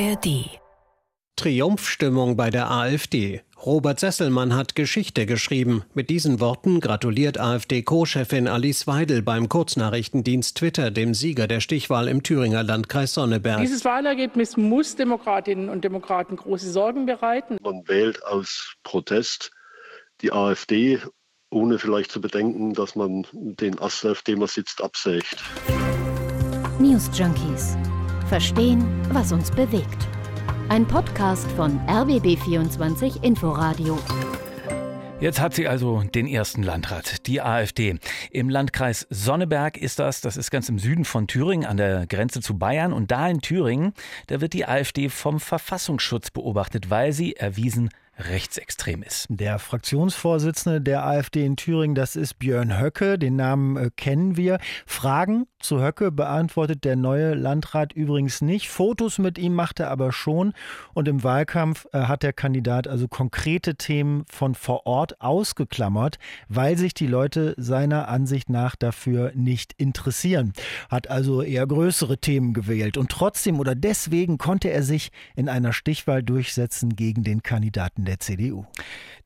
ARD. Triumphstimmung bei der AfD. Robert Sesselmann hat Geschichte geschrieben. Mit diesen Worten gratuliert AfD-Co-Chefin Alice Weidel beim Kurznachrichtendienst Twitter dem Sieger der Stichwahl im Thüringer Landkreis Sonneberg. Dieses Wahlergebnis muss Demokratinnen und Demokraten große Sorgen bereiten. Man wählt aus Protest die AfD, ohne vielleicht zu bedenken, dass man den Ast, auf dem man sitzt, absägt. News Junkies. Verstehen, was uns bewegt. Ein Podcast von RBB24 Inforadio. Jetzt hat sie also den ersten Landrat, die AfD. Im Landkreis Sonneberg ist das, das ist ganz im Süden von Thüringen an der Grenze zu Bayern. Und da in Thüringen, da wird die AfD vom Verfassungsschutz beobachtet, weil sie erwiesen rechtsextrem ist. Der Fraktionsvorsitzende der AfD in Thüringen, das ist Björn Höcke, den Namen äh, kennen wir. Fragen zu Höcke beantwortet der neue Landrat übrigens nicht. Fotos mit ihm macht er aber schon. Und im Wahlkampf äh, hat der Kandidat also konkrete Themen von vor Ort ausgeklammert, weil sich die Leute seiner Ansicht nach dafür nicht interessieren. Hat also eher größere Themen gewählt. Und trotzdem oder deswegen konnte er sich in einer Stichwahl durchsetzen gegen den Kandidaten der CDU.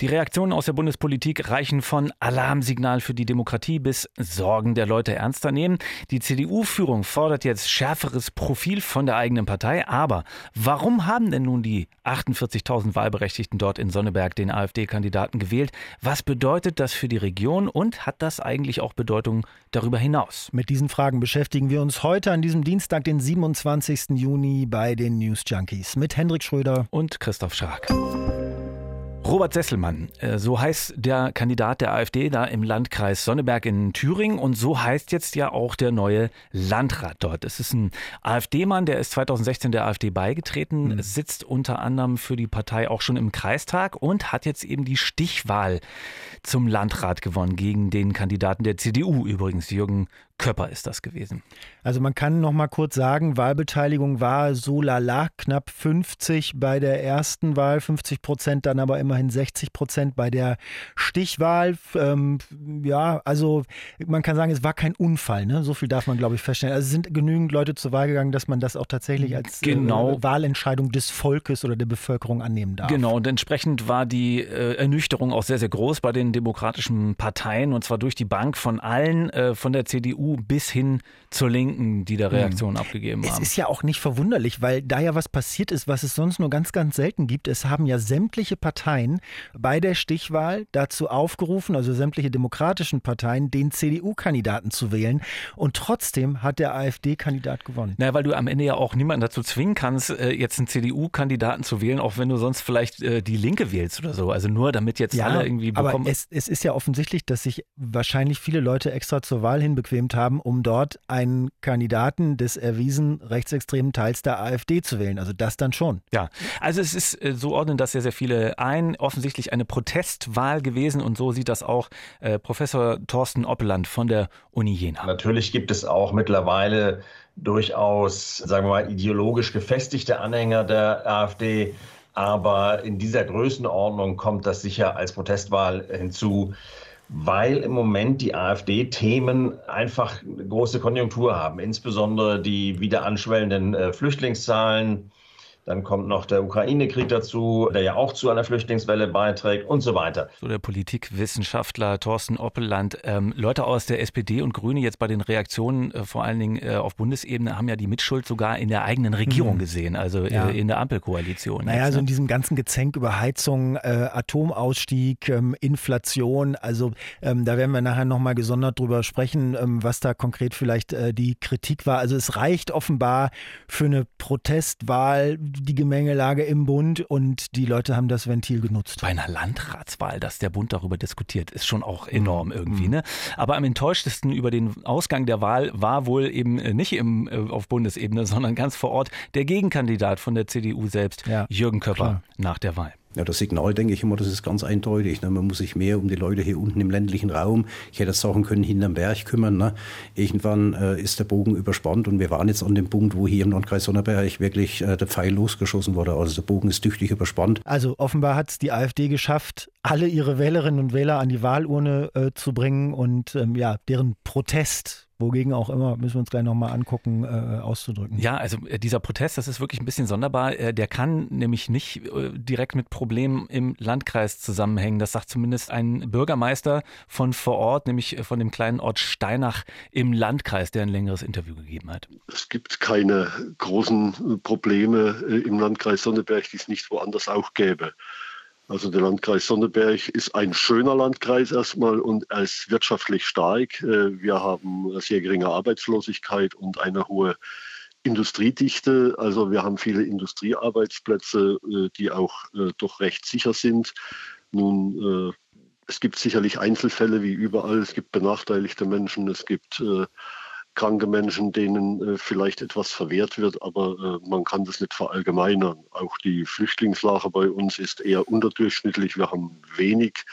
Die Reaktionen aus der Bundespolitik reichen von Alarmsignal für die Demokratie bis Sorgen der Leute ernster nehmen. Die CDU-Führung fordert jetzt schärferes Profil von der eigenen Partei. Aber warum haben denn nun die 48.000 Wahlberechtigten dort in Sonneberg den AfD-Kandidaten gewählt? Was bedeutet das für die Region und hat das eigentlich auch Bedeutung darüber hinaus? Mit diesen Fragen beschäftigen wir uns heute an diesem Dienstag, den 27. Juni bei den News Junkies mit Hendrik Schröder und Christoph Schark. Robert Sesselmann, äh, so heißt der Kandidat der AfD da im Landkreis Sonneberg in Thüringen und so heißt jetzt ja auch der neue Landrat dort. Es ist ein AfD-Mann, der ist 2016 der AfD beigetreten, mhm. sitzt unter anderem für die Partei auch schon im Kreistag und hat jetzt eben die Stichwahl zum Landrat gewonnen gegen den Kandidaten der CDU übrigens, Jürgen Köpper ist das gewesen. Also man kann noch mal kurz sagen, Wahlbeteiligung war so lala, knapp 50 bei der ersten Wahl, 50 Prozent, dann aber immerhin 60 Prozent bei der Stichwahl. Ähm, ja, also man kann sagen, es war kein Unfall. Ne? So viel darf man, glaube ich, feststellen. Also es sind genügend Leute zur Wahl gegangen, dass man das auch tatsächlich als äh, genau. äh, Wahlentscheidung des Volkes oder der Bevölkerung annehmen darf. Genau, und entsprechend war die äh, Ernüchterung auch sehr, sehr groß bei den demokratischen Parteien und zwar durch die Bank von allen, äh, von der CDU bis hin zur Linken, die da hm. Reaktionen mhm. abgegeben haben. Es ist ja auch nicht verwunderlich, weil da ja was passiert ist, was es sonst nur ganz, ganz selten gibt. Es haben ja sämtliche Parteien bei der Stichwahl dazu aufgerufen, also sämtliche demokratischen Parteien, den CDU-Kandidaten zu wählen. Und trotzdem hat der AfD-Kandidat gewonnen. Naja, weil du am Ende ja auch niemanden dazu zwingen kannst, äh, jetzt einen CDU-Kandidaten zu wählen, auch wenn du sonst vielleicht äh, die Linke wählst oder so. Also nur damit jetzt ja, alle irgendwie bekommen. Aber es, es ist ja offensichtlich, dass sich wahrscheinlich viele Leute extra zur Wahl hinbequemt haben, um dort einen Kandidaten des erwiesen rechtsextremen Teils der AfD zu wählen. Also das dann schon. Ja, also es ist äh, so ordnen das sehr, sehr viele ein. Offensichtlich eine Protestwahl gewesen und so sieht das auch äh, Professor Thorsten Oppeland von der Uni Jena. Natürlich gibt es auch mittlerweile durchaus, sagen wir mal, ideologisch gefestigte Anhänger der AfD. Aber in dieser Größenordnung kommt das sicher als Protestwahl hinzu weil im Moment die AfD-Themen einfach große Konjunktur haben, insbesondere die wieder anschwellenden äh, Flüchtlingszahlen, dann kommt noch der Ukraine-Krieg dazu, der ja auch zu einer Flüchtlingswelle beiträgt und so weiter. So der Politikwissenschaftler Thorsten Oppelland. Ähm, Leute aus der SPD und Grüne jetzt bei den Reaktionen, äh, vor allen Dingen äh, auf Bundesebene, haben ja die Mitschuld sogar in der eigenen Regierung mhm. gesehen, also äh, ja. in der Ampelkoalition. Naja, jetzt, ne? so in diesem ganzen Gezänk über Heizung, äh, Atomausstieg, ähm, Inflation, also ähm, da werden wir nachher nochmal gesondert drüber sprechen, ähm, was da konkret vielleicht äh, die Kritik war. Also es reicht offenbar für eine Protestwahl die Gemengelage im Bund und die Leute haben das Ventil genutzt. Bei einer Landratswahl, dass der Bund darüber diskutiert, ist schon auch enorm mhm. irgendwie. Ne? Aber am enttäuschtesten über den Ausgang der Wahl war wohl eben äh, nicht im, äh, auf Bundesebene, sondern ganz vor Ort der Gegenkandidat von der CDU selbst, ja, Jürgen Köpper, klar. nach der Wahl. Ja, das Signal, denke ich immer, das ist ganz eindeutig. Ne? Man muss sich mehr um die Leute hier unten im ländlichen Raum, ich hätte sagen können, hinterm Berg kümmern. Ne? Irgendwann äh, ist der Bogen überspannt und wir waren jetzt an dem Punkt, wo hier im Landkreis Sonneberg wirklich äh, der Pfeil losgeschossen wurde. Also der Bogen ist tüchtig überspannt. Also offenbar hat es die AfD geschafft, alle ihre Wählerinnen und Wähler an die Wahlurne äh, zu bringen und ähm, ja, deren Protest wogegen auch immer, müssen wir uns gleich nochmal angucken, äh, auszudrücken. Ja, also äh, dieser Protest, das ist wirklich ein bisschen sonderbar. Äh, der kann nämlich nicht äh, direkt mit Problemen im Landkreis zusammenhängen. Das sagt zumindest ein Bürgermeister von vor Ort, nämlich von dem kleinen Ort Steinach im Landkreis, der ein längeres Interview gegeben hat. Es gibt keine großen Probleme im Landkreis Sonneberg, die es nicht woanders auch gäbe. Also der Landkreis Sonneberg ist ein schöner Landkreis erstmal und er ist wirtschaftlich stark. Äh, wir haben sehr geringe Arbeitslosigkeit und eine hohe Industriedichte. Also wir haben viele Industriearbeitsplätze, äh, die auch äh, doch recht sicher sind. Nun, es gibt sicherlich Einzelfälle wie überall. Es gibt benachteiligte Menschen, es gibt kranke Menschen, denen äh, vielleicht etwas verwehrt wird, aber äh, man kann das nicht verallgemeinern. Auch die Flüchtlingslage bei uns ist eher unterdurchschnittlich. Wir haben wenig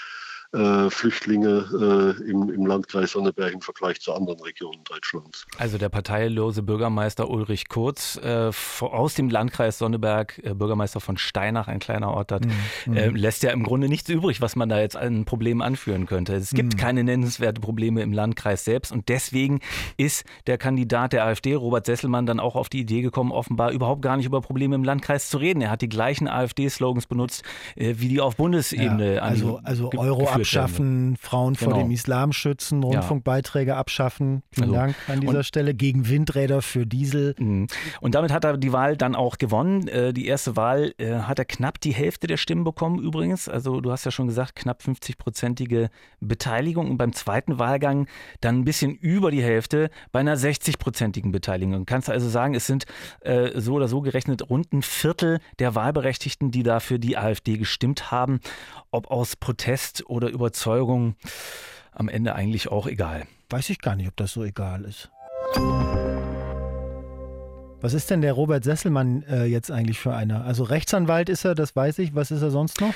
äh, Flüchtlinge äh, im, im, Landkreis Sonneberg im Vergleich zu anderen Regionen Deutschlands. Also der parteilose Bürgermeister Ulrich Kurz äh, aus dem Landkreis Sonneberg, äh, Bürgermeister von Steinach, ein kleiner Ort dort, mhm. Äh, lässt ja im Grunde nichts übrig, was man da jetzt an Problemen anführen könnte. Es gibt mhm. keine nennenswerten Probleme im Landkreis selbst und deswegen ist der Kandidat der AfD, Robert Sesselmann, dann auch auf die Idee gekommen, offenbar überhaupt gar nicht über Probleme im Landkreis zu reden. Er hat die gleichen AfD-Slogans benutzt, wie die auf Bundesebene ja, also, also Euro abschaffen, Frauen genau. vor dem Islam schützen, Rundfunkbeiträge ja. abschaffen. Vielen also, Dank an dieser Stelle. Gegen Windräder für Diesel. Mhm. Und damit hat er die Wahl dann auch gewonnen. Äh, die erste Wahl äh, hat er knapp die Hälfte der Stimmen bekommen übrigens. Also du hast ja schon gesagt, knapp 50-prozentige Beteiligung. Und beim zweiten Wahlgang dann ein bisschen über die Hälfte bei einer 60-prozentigen Beteiligung. Kannst du also sagen, es sind äh, so oder so gerechnet rund ein Viertel der Wahlberechtigten, die dafür die AfD gestimmt haben. Ob aus Protest oder Überzeugung am Ende eigentlich auch egal. Weiß ich gar nicht, ob das so egal ist. Was ist denn der Robert Sesselmann äh, jetzt eigentlich für einer? Also Rechtsanwalt ist er, das weiß ich. Was ist er sonst noch?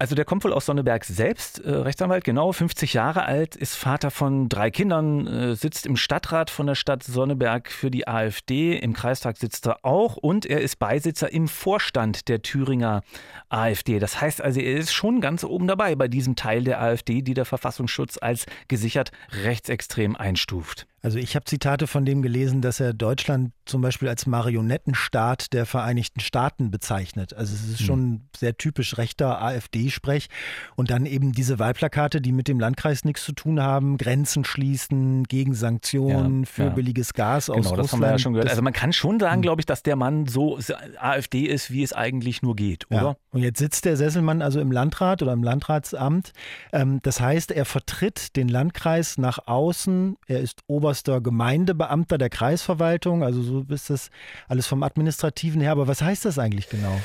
Also der kommt wohl aus Sonneberg selbst, äh, Rechtsanwalt, genau, 50 Jahre alt, ist Vater von drei Kindern, äh, sitzt im Stadtrat von der Stadt Sonneberg für die AfD, im Kreistag sitzt er auch und er ist Beisitzer im Vorstand der Thüringer AfD. Das heißt also, er ist schon ganz oben dabei bei diesem Teil der AfD, die der Verfassungsschutz als gesichert rechtsextrem einstuft. Also ich habe Zitate von dem gelesen, dass er Deutschland zum Beispiel als Marionettenstaat der Vereinigten Staaten bezeichnet. Also es ist hm. schon sehr typisch rechter AfD-Sprech. Und dann eben diese Wahlplakate, die mit dem Landkreis nichts zu tun haben, Grenzen schließen, gegen Sanktionen, ja, für ja. billiges Gas genau, aus Russland. Das haben wir ja schon gehört. also man kann schon sagen, hm. glaube ich, dass der Mann so AfD ist, wie es eigentlich nur geht, oder? Ja. Und jetzt sitzt der Sesselmann also im Landrat oder im Landratsamt. Ähm, das heißt, er vertritt den Landkreis nach außen. Er ist Ober oberster Gemeindebeamter der Kreisverwaltung, also so ist das alles vom Administrativen her. Aber was heißt das eigentlich genau?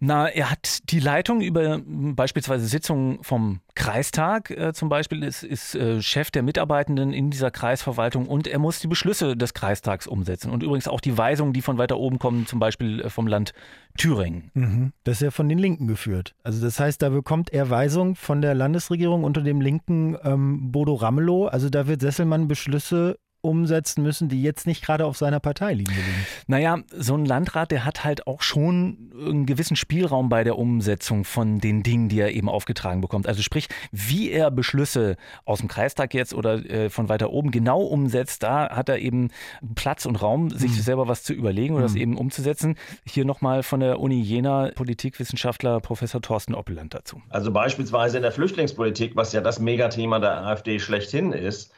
Na, er hat die Leitung über beispielsweise Sitzungen vom Kreistag äh, zum Beispiel, ist, ist äh, Chef der Mitarbeitenden in dieser Kreisverwaltung und er muss die Beschlüsse des Kreistags umsetzen und übrigens auch die Weisungen, die von weiter oben kommen, zum Beispiel äh, vom Land Thüringen. Mhm. Das ist ja von den Linken geführt. Also das heißt, da bekommt er Weisungen von der Landesregierung unter dem linken ähm, Bodo Ramelow. Also da wird Sesselmann Beschlüsse umsetzen müssen, die jetzt nicht gerade auf seiner Parteilinie liegen. Naja, so ein Landrat, der hat halt auch schon einen gewissen Spielraum bei der Umsetzung von den Dingen, die er eben aufgetragen bekommt. Also sprich, wie er Beschlüsse aus dem Kreistag jetzt oder äh, von weiter oben genau umsetzt, da hat er eben Platz und Raum, sich mhm. selber was zu überlegen oder mhm. das eben umzusetzen. Hier nochmal von der Uni Jena Politikwissenschaftler Professor Thorsten Oppeland dazu. Also beispielsweise in der Flüchtlingspolitik, was ja das Megathema der AfD schlechthin ist,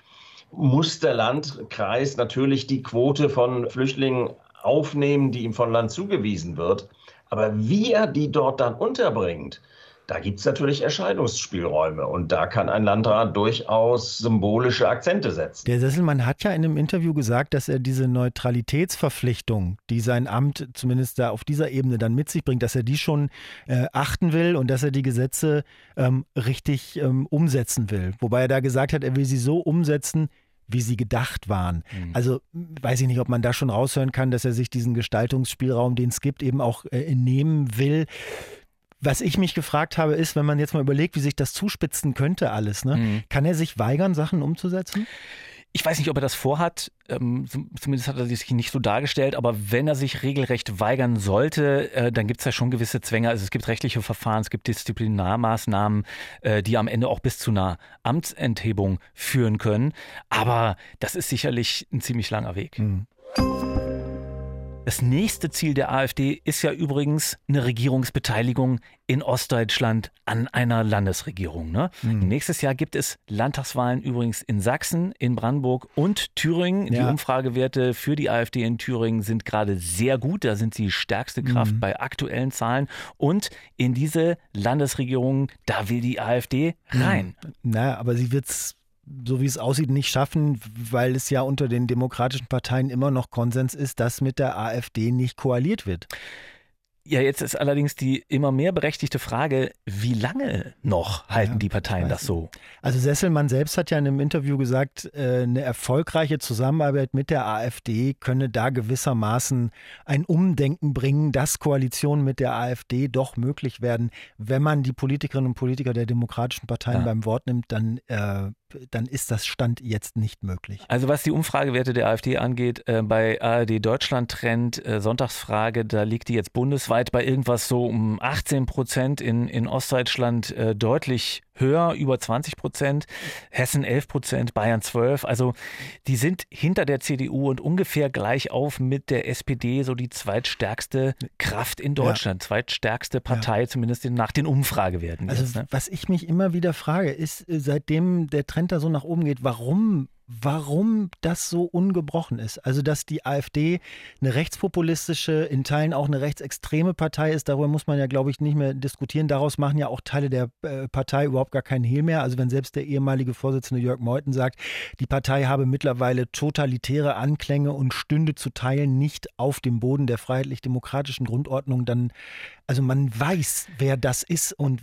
muss der Landkreis natürlich die Quote von Flüchtlingen aufnehmen, die ihm von Land zugewiesen wird. Aber wie er die dort dann unterbringt, da gibt es natürlich Erscheinungsspielräume und da kann ein Landrat durchaus symbolische Akzente setzen. Der Sesselmann hat ja in einem Interview gesagt, dass er diese Neutralitätsverpflichtung, die sein Amt zumindest da auf dieser Ebene dann mit sich bringt, dass er die schon äh, achten will und dass er die Gesetze ähm, richtig ähm, umsetzen will. Wobei er da gesagt hat, er will sie so umsetzen, wie sie gedacht waren. Mhm. Also weiß ich nicht, ob man da schon raushören kann, dass er sich diesen Gestaltungsspielraum, den es gibt, eben auch äh, nehmen will. Was ich mich gefragt habe, ist, wenn man jetzt mal überlegt, wie sich das zuspitzen könnte alles, ne? Mhm. kann er sich weigern, Sachen umzusetzen? Ich weiß nicht, ob er das vorhat. Ähm, zumindest hat er sich nicht so dargestellt. Aber wenn er sich regelrecht weigern sollte, äh, dann gibt es ja schon gewisse Zwänge. Also es gibt rechtliche Verfahren, es gibt Disziplinarmaßnahmen, äh, die am Ende auch bis zu einer Amtsenthebung führen können. Aber das ist sicherlich ein ziemlich langer Weg. Mhm. Das nächste Ziel der AfD ist ja übrigens eine Regierungsbeteiligung in Ostdeutschland an einer Landesregierung. Ne? Mhm. Nächstes Jahr gibt es Landtagswahlen übrigens in Sachsen, in Brandenburg und Thüringen. Ja. Die Umfragewerte für die AfD in Thüringen sind gerade sehr gut. Da sind sie stärkste Kraft mhm. bei aktuellen Zahlen. Und in diese Landesregierung, da will die AfD rein. Mhm. Na, aber sie wird es so wie es aussieht, nicht schaffen, weil es ja unter den demokratischen Parteien immer noch Konsens ist, dass mit der AfD nicht koaliert wird. Ja, jetzt ist allerdings die immer mehr berechtigte Frage, wie lange noch halten ja, die Parteien das so? Also Sesselmann selbst hat ja in einem Interview gesagt, äh, eine erfolgreiche Zusammenarbeit mit der AfD könne da gewissermaßen ein Umdenken bringen, dass Koalitionen mit der AfD doch möglich werden. Wenn man die Politikerinnen und Politiker der demokratischen Parteien ja. beim Wort nimmt, dann äh, dann ist das Stand jetzt nicht möglich. Also was die Umfragewerte der AfD angeht, äh, bei ARD Deutschland Trend, äh, Sonntagsfrage, da liegt die jetzt bundesweit bei irgendwas so um 18 Prozent, in, in Ostdeutschland äh, deutlich höher, über 20 Prozent, Hessen 11 Prozent, Bayern 12. Also die sind hinter der CDU und ungefähr gleich auf mit der SPD, so die zweitstärkste Kraft in Deutschland, ja. zweitstärkste Partei, ja. zumindest nach den Umfragewerten. Also jetzt, ne? was ich mich immer wieder frage, ist, äh, seitdem der Trend da so nach oben geht, warum warum das so ungebrochen ist. Also, dass die AfD eine rechtspopulistische, in Teilen auch eine rechtsextreme Partei ist, darüber muss man ja, glaube ich, nicht mehr diskutieren. Daraus machen ja auch Teile der äh, Partei überhaupt gar keinen Hehl mehr. Also, wenn selbst der ehemalige Vorsitzende Jörg Meuthen sagt, die Partei habe mittlerweile totalitäre Anklänge und stünde zu Teilen nicht auf dem Boden der freiheitlich-demokratischen Grundordnung, dann, also man weiß, wer das ist und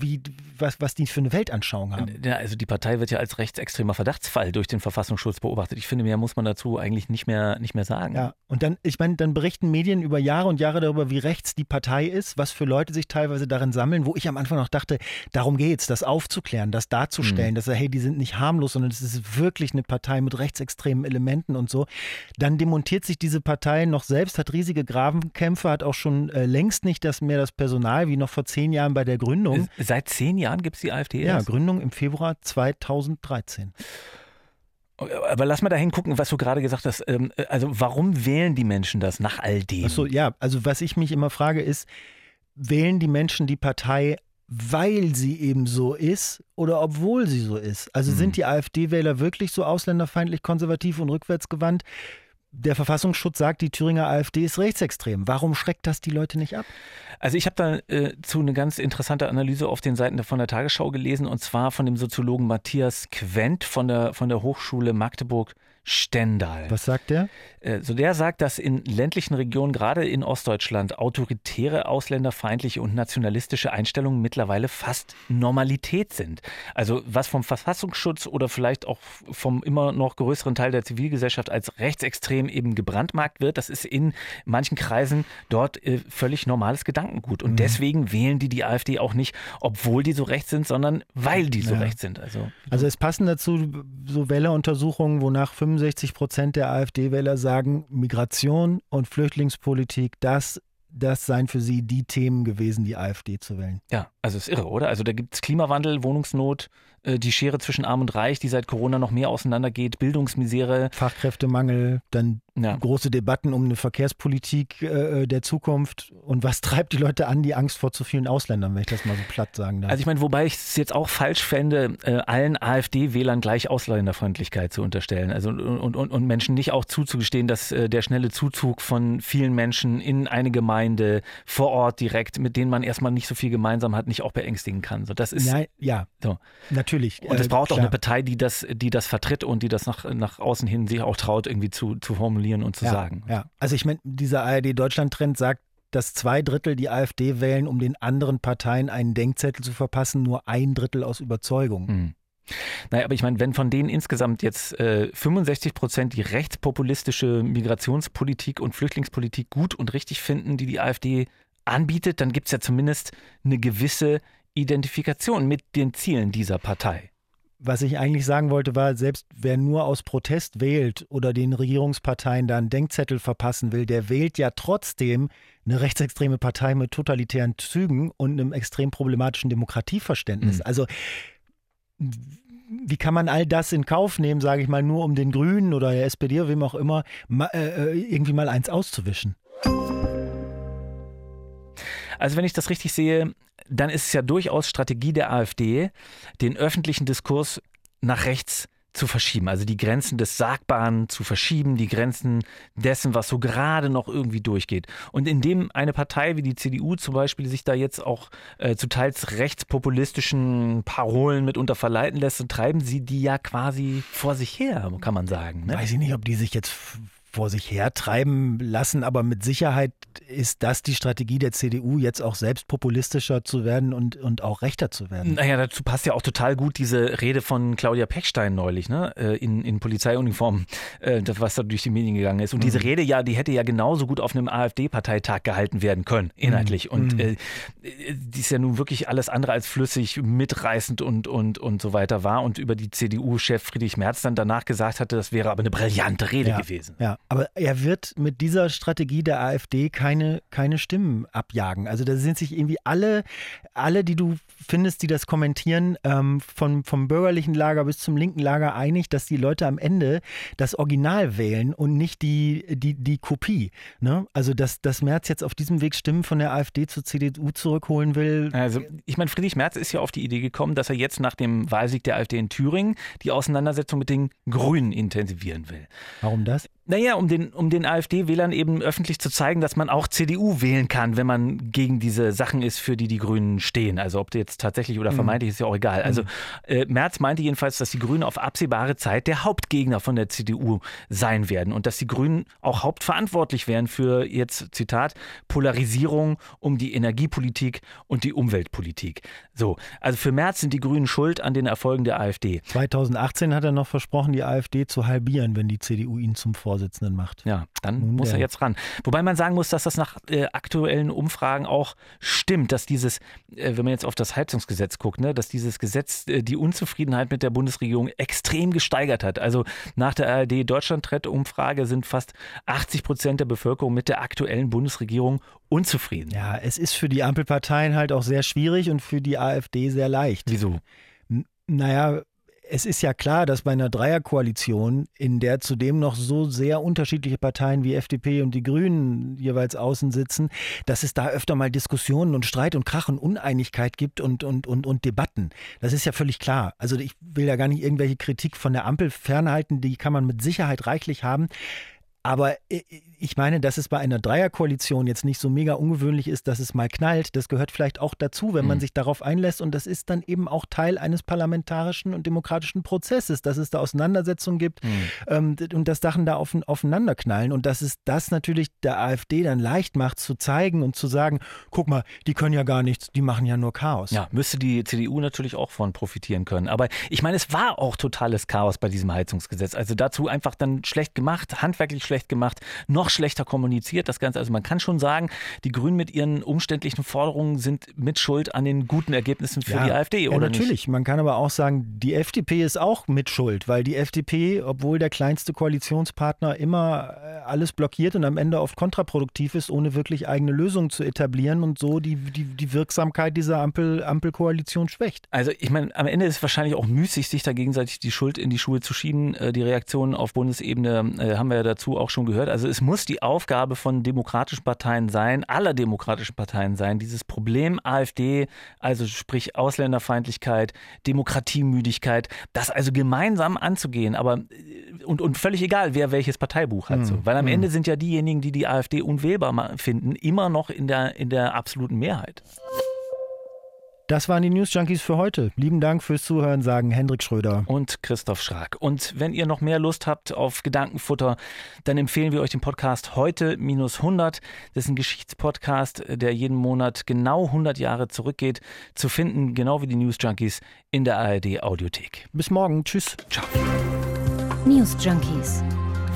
wie, was, was die für eine Weltanschauung haben. Ja, also die Partei wird ja als rechtsextremer Verdachtsfall durch den Verfassungsschutz beobachtet. Ich finde, mehr muss man dazu eigentlich nicht mehr, nicht mehr sagen. Ja, und dann, ich meine, dann berichten Medien über Jahre und Jahre darüber, wie rechts die Partei ist, was für Leute sich teilweise darin sammeln, wo ich am Anfang noch dachte, darum geht es, das aufzuklären, das darzustellen, mhm. dass er, hey, die sind nicht harmlos, sondern es ist wirklich eine Partei mit rechtsextremen Elementen und so. Dann demontiert sich diese Partei noch selbst, hat riesige Grabenkämpfe, hat auch schon äh, längst nicht das mehr das Personal wie noch vor zehn Jahren bei der Gründung. Seit zehn Jahren gibt es die AfD? Ja, erst? Gründung im Februar 2013. Aber lass mal dahin gucken, was du gerade gesagt hast. Ähm, also warum wählen die Menschen das nach all dem? Achso, ja, also was ich mich immer frage ist, wählen die Menschen die Partei, weil sie eben so ist oder obwohl sie so ist? Also hm. sind die AfD-Wähler wirklich so ausländerfeindlich, konservativ und rückwärtsgewandt? Der Verfassungsschutz sagt, die Thüringer AfD ist rechtsextrem. Warum schreckt das die Leute nicht ab? Also ich habe da äh, zu eine ganz interessante Analyse auf den Seiten von der Tagesschau gelesen und zwar von dem Soziologen Matthias Quent von der, von der Hochschule Magdeburg Stendal. Was sagt der? Äh, so der sagt, dass in ländlichen Regionen, gerade in Ostdeutschland, autoritäre, ausländerfeindliche und nationalistische Einstellungen mittlerweile fast Normalität sind. Also was vom Verfassungsschutz oder vielleicht auch vom immer noch größeren Teil der Zivilgesellschaft als rechtsextrem eben gebrandmarkt wird, das ist in manchen Kreisen dort äh, völlig normales Gedankengut. Und mhm. deswegen wählen die die AfD auch nicht, obwohl die so rechts sind, sondern weil die so ja. rechts sind. Also, also es passen dazu so Welle-Untersuchungen, wonach 65 65 Prozent der AfD-Wähler sagen, Migration und Flüchtlingspolitik, das das seien für sie die Themen gewesen, die AfD zu wählen. Ja, also ist irre, oder? Also da gibt es Klimawandel, Wohnungsnot, äh, die Schere zwischen Arm und Reich, die seit Corona noch mehr auseinandergeht, Bildungsmisere. Fachkräftemangel, dann ja. große Debatten um eine Verkehrspolitik äh, der Zukunft. Und was treibt die Leute an, die Angst vor zu vielen Ausländern, wenn ich das mal so platt sagen darf? Also ich meine, wobei ich es jetzt auch falsch fände, äh, allen AfD-Wählern gleich Ausländerfreundlichkeit zu unterstellen. Also und, und, und Menschen nicht auch zuzugestehen, dass äh, der schnelle Zuzug von vielen Menschen in eine Gemeinde vor Ort direkt, mit denen man erstmal nicht so viel gemeinsam hat, nicht auch beängstigen kann. So, das ist ja, ja. So. natürlich. Und es äh, braucht klar. auch eine Partei, die das, die das vertritt und die das nach, nach außen hin sich auch traut, irgendwie zu, zu formulieren und zu ja, sagen. Ja, also ich meine, dieser ARD-Deutschland-Trend sagt, dass zwei Drittel die AfD wählen, um den anderen Parteien einen Denkzettel zu verpassen, nur ein Drittel aus Überzeugung. Hm. Naja, aber ich meine, wenn von denen insgesamt jetzt äh, 65 Prozent die rechtspopulistische Migrationspolitik und Flüchtlingspolitik gut und richtig finden, die die AfD anbietet, dann gibt es ja zumindest eine gewisse Identifikation mit den Zielen dieser Partei. was ich eigentlich sagen wollte, war, selbst wer nur aus Protest wählt oder den Regierungsparteien da einen Denkzettel verpassen will, der wählt ja trotzdem eine rechtsextreme Partei mit totalitären Zügen und einem extrem problematischen Demokratieverständnis. Mhm. Also wie kann man all das in Kauf nehmen, sage ich mal, nur um den Grünen oder der SPD oder wem auch immer äh, äh, irgendwie mal eins auszuwischen? Also wenn ich das richtig sehe, dann ist es ja durchaus Strategie der AfD, den öffentlichen Diskurs nach rechts zu verschieben, also die Grenzen des Sagbaren zu verschieben, die Grenzen dessen, was so gerade noch irgendwie durchgeht. Und indem eine Partei wie die CDU zum Beispiel sich da jetzt auch äh, zu teils rechtspopulistischen Parolen mitunter verleiten lässt, treiben sie die ja quasi vor sich her, kann man sagen. Ne? Weiß ich nicht, ob die sich jetzt vor sich hertreiben lassen, aber mit Sicherheit ist das die Strategie der CDU, jetzt auch selbst populistischer zu werden und, und auch rechter zu werden. Naja, dazu passt ja auch total gut diese Rede von Claudia Pechstein neulich, ne? Äh, in, in Polizeiuniform, äh, was da durch die Medien gegangen ist. Und mhm. diese Rede ja, die hätte ja genauso gut auf einem AfD-Parteitag gehalten werden können, inhaltlich. Mhm. Und mhm. äh, die ist ja nun wirklich alles andere als flüssig, mitreißend und, und, und so weiter war. Und über die CDU-Chef Friedrich Merz dann danach gesagt hatte, das wäre aber eine brillante Rede ja, gewesen. Ja, aber er wird mit dieser Strategie der AfD keine, keine Stimmen abjagen. Also da sind sich irgendwie alle, alle, die du findest, die das kommentieren, ähm, vom, vom bürgerlichen Lager bis zum linken Lager einig, dass die Leute am Ende das Original wählen und nicht die, die, die Kopie. Ne? Also dass, dass Merz jetzt auf diesem Weg Stimmen von der AfD zur CDU zurückholen will. Also ich meine, Friedrich Merz ist ja auf die Idee gekommen, dass er jetzt nach dem Wahlsieg der AfD in Thüringen die Auseinandersetzung mit den Grünen intensivieren will. Warum das? Naja, um den, um den AfD-Wählern eben öffentlich zu zeigen, dass man auch CDU wählen kann, wenn man gegen diese Sachen ist, für die die Grünen stehen. Also ob jetzt tatsächlich oder mhm. vermeintlich, ist ja auch egal. Also mhm. äh, Merz meinte jedenfalls, dass die Grünen auf absehbare Zeit der Hauptgegner von der CDU sein werden und dass die Grünen auch hauptverantwortlich wären für jetzt, Zitat, Polarisierung um die Energiepolitik und die Umweltpolitik. So, also für Merz sind die Grünen schuld an den Erfolgen der AfD. 2018 hat er noch versprochen, die AfD zu halbieren, wenn die CDU ihn zum Vorsitz Vorsitzenden macht. Ja, dann Nun muss er jetzt ran. Wobei man sagen muss, dass das nach äh, aktuellen Umfragen auch stimmt, dass dieses, äh, wenn man jetzt auf das Heizungsgesetz guckt, ne, dass dieses Gesetz äh, die Unzufriedenheit mit der Bundesregierung extrem gesteigert hat. Also nach der ARD Deutschland-Umfrage sind fast 80 Prozent der Bevölkerung mit der aktuellen Bundesregierung unzufrieden. Ja, es ist für die Ampelparteien halt auch sehr schwierig und für die AfD sehr leicht. Wieso? naja, es ist ja klar, dass bei einer Dreierkoalition, in der zudem noch so sehr unterschiedliche Parteien wie FDP und die Grünen jeweils außen sitzen, dass es da öfter mal Diskussionen und Streit und Krach und Uneinigkeit gibt und, und, und, und Debatten. Das ist ja völlig klar. Also ich will ja gar nicht irgendwelche Kritik von der Ampel fernhalten, die kann man mit Sicherheit reichlich haben. Aber ich meine, dass es bei einer Dreierkoalition jetzt nicht so mega ungewöhnlich ist, dass es mal knallt, das gehört vielleicht auch dazu, wenn man mhm. sich darauf einlässt. Und das ist dann eben auch Teil eines parlamentarischen und demokratischen Prozesses, dass es da Auseinandersetzungen gibt mhm. ähm, und dass Sachen da auf, aufeinander knallen. Und dass es das natürlich der AfD dann leicht macht, zu zeigen und zu sagen, guck mal, die können ja gar nichts, die machen ja nur Chaos. Ja, müsste die CDU natürlich auch von profitieren können. Aber ich meine, es war auch totales Chaos bei diesem Heizungsgesetz. Also dazu einfach dann schlecht gemacht, handwerklich schlecht gemacht, noch schlechter kommuniziert, das Ganze. Also man kann schon sagen, die Grünen mit ihren umständlichen Forderungen sind mit Schuld an den guten Ergebnissen für ja, die AfD, oder ja, natürlich. Nicht? Man kann aber auch sagen, die FDP ist auch mit Schuld, weil die FDP, obwohl der kleinste Koalitionspartner immer alles blockiert und am Ende oft kontraproduktiv ist, ohne wirklich eigene Lösungen zu etablieren und so die, die, die Wirksamkeit dieser Ampel, Ampelkoalition schwächt. Also ich meine, am Ende ist es wahrscheinlich auch müßig, sich da gegenseitig die Schuld in die Schuhe zu schieben. Äh, die Reaktionen auf Bundesebene äh, haben wir ja dazu auch schon gehört. Also es muss muss die Aufgabe von demokratischen Parteien sein, aller demokratischen Parteien sein, dieses Problem AfD, also sprich Ausländerfeindlichkeit, Demokratiemüdigkeit, das also gemeinsam anzugehen, aber und, und völlig egal, wer welches Parteibuch hat. Mhm. So. Weil am mhm. Ende sind ja diejenigen, die die AfD unwählbar finden, immer noch in der, in der absoluten Mehrheit. Das waren die News Junkies für heute. Lieben Dank fürs Zuhören, sagen Hendrik Schröder und Christoph Schrag. Und wenn ihr noch mehr Lust habt auf Gedankenfutter, dann empfehlen wir euch den Podcast heute minus 100. Das ist ein Geschichtspodcast, der jeden Monat genau 100 Jahre zurückgeht, zu finden, genau wie die News Junkies in der ARD Audiothek. Bis morgen. Tschüss. Ciao. News Junkies.